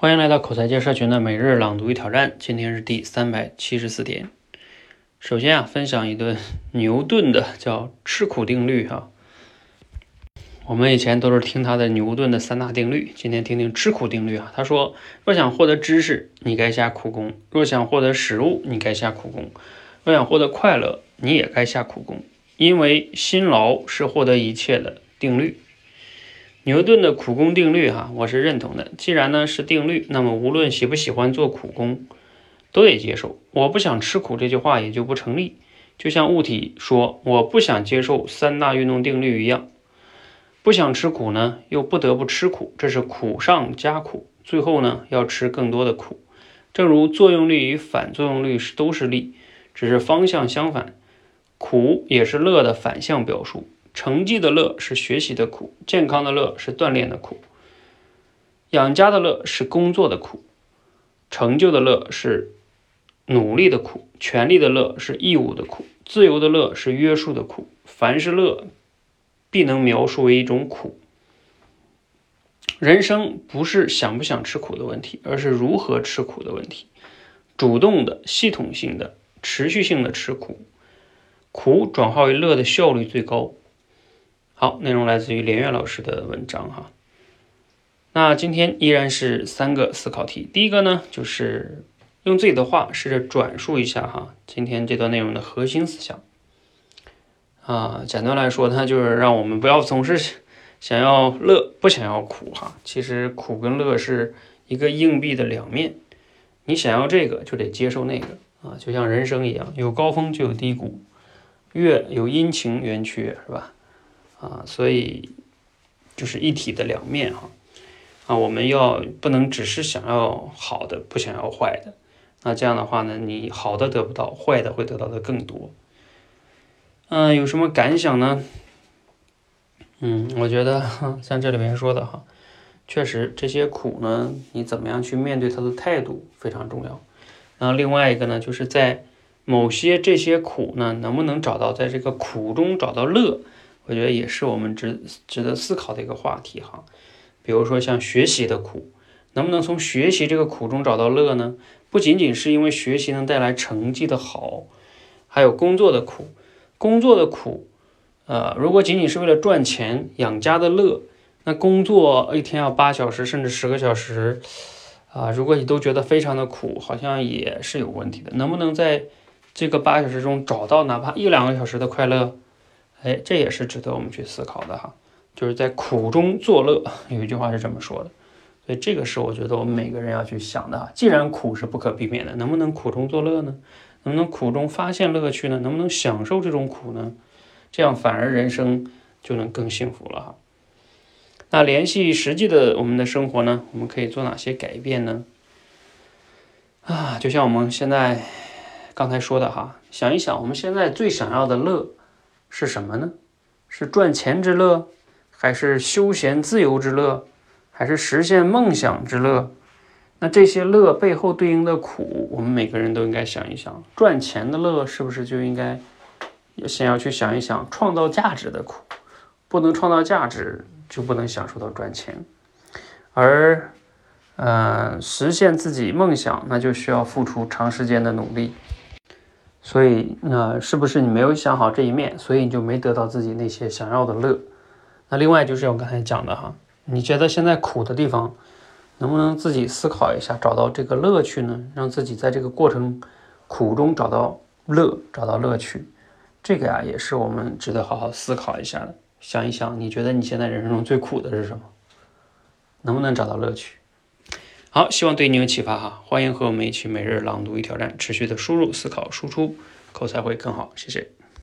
欢迎来到口才界社群的每日朗读与挑战，今天是第三百七十四天。首先啊，分享一顿牛顿的叫吃苦定律哈。我们以前都是听他的牛顿的三大定律，今天听听吃苦定律啊。他说，若想获得知识，你该下苦功；若想获得食物，你该下苦功；若想获得快乐，你也该下苦功。因为辛劳是获得一切的定律。牛顿的苦功定律，哈，我是认同的。既然呢是定律，那么无论喜不喜欢做苦工，都得接受。我不想吃苦这句话也就不成立。就像物体说我不想接受三大运动定律一样，不想吃苦呢，又不得不吃苦，这是苦上加苦，最后呢要吃更多的苦。正如作用力与反作用力是都是力，只是方向相反。苦也是乐的反向表述。成绩的乐是学习的苦，健康的乐是锻炼的苦，养家的乐是工作的苦，成就的乐是努力的苦，权力的乐是义务的苦，自由的乐是约束的苦。凡是乐，必能描述为一种苦。人生不是想不想吃苦的问题，而是如何吃苦的问题。主动的、系统性的、持续性的吃苦，苦转化为乐的效率最高。好，内容来自于连岳老师的文章哈。那今天依然是三个思考题。第一个呢，就是用自己的话试着转述一下哈，今天这段内容的核心思想。啊，简单来说，它就是让我们不要总是想要乐，不想要苦哈。其实苦跟乐是一个硬币的两面，你想要这个就得接受那个啊，就像人生一样，有高峰就有低谷，月有阴晴圆缺，是吧？啊，所以就是一体的两面哈。啊，我们要不能只是想要好的，不想要坏的。那这样的话呢，你好的得不到，坏的会得到的更多。嗯，有什么感想呢？嗯，我觉得 像这里面说的哈，确实这些苦呢，你怎么样去面对它的态度非常重要。然后另外一个呢，就是在某些这些苦呢，能不能找到在这个苦中找到乐？我觉得也是我们值值得思考的一个话题哈，比如说像学习的苦，能不能从学习这个苦中找到乐呢？不仅仅是因为学习能带来成绩的好，还有工作的苦，工作的苦，呃，如果仅仅是为了赚钱养家的乐，那工作一天要八小时甚至十个小时，啊，如果你都觉得非常的苦，好像也是有问题的。能不能在这个八小时中找到哪怕一两个小时的快乐？哎，这也是值得我们去思考的哈，就是在苦中作乐，有一句话是这么说的，所以这个是我觉得我们每个人要去想的哈。既然苦是不可避免的，能不能苦中作乐呢？能不能苦中发现乐趣呢？能不能享受这种苦呢？这样反而人生就能更幸福了哈。那联系实际的我们的生活呢，我们可以做哪些改变呢？啊，就像我们现在刚才说的哈，想一想我们现在最想要的乐。是什么呢？是赚钱之乐，还是休闲自由之乐，还是实现梦想之乐？那这些乐背后对应的苦，我们每个人都应该想一想。赚钱的乐是不是就应该先要去想一想创造价值的苦？不能创造价值，就不能享受到赚钱。而，呃，实现自己梦想，那就需要付出长时间的努力。所以，那是不是你没有想好这一面，所以你就没得到自己那些想要的乐？那另外就是我刚才讲的哈，你觉得现在苦的地方，能不能自己思考一下，找到这个乐趣呢？让自己在这个过程苦中找到乐，找到乐趣，这个呀，也是我们值得好好思考一下的。想一想，你觉得你现在人生中最苦的是什么？能不能找到乐趣？好，希望对你有启发哈！欢迎和我们一起每日朗读与挑战，持续的输入、思考、输出，口才会更好。谢谢。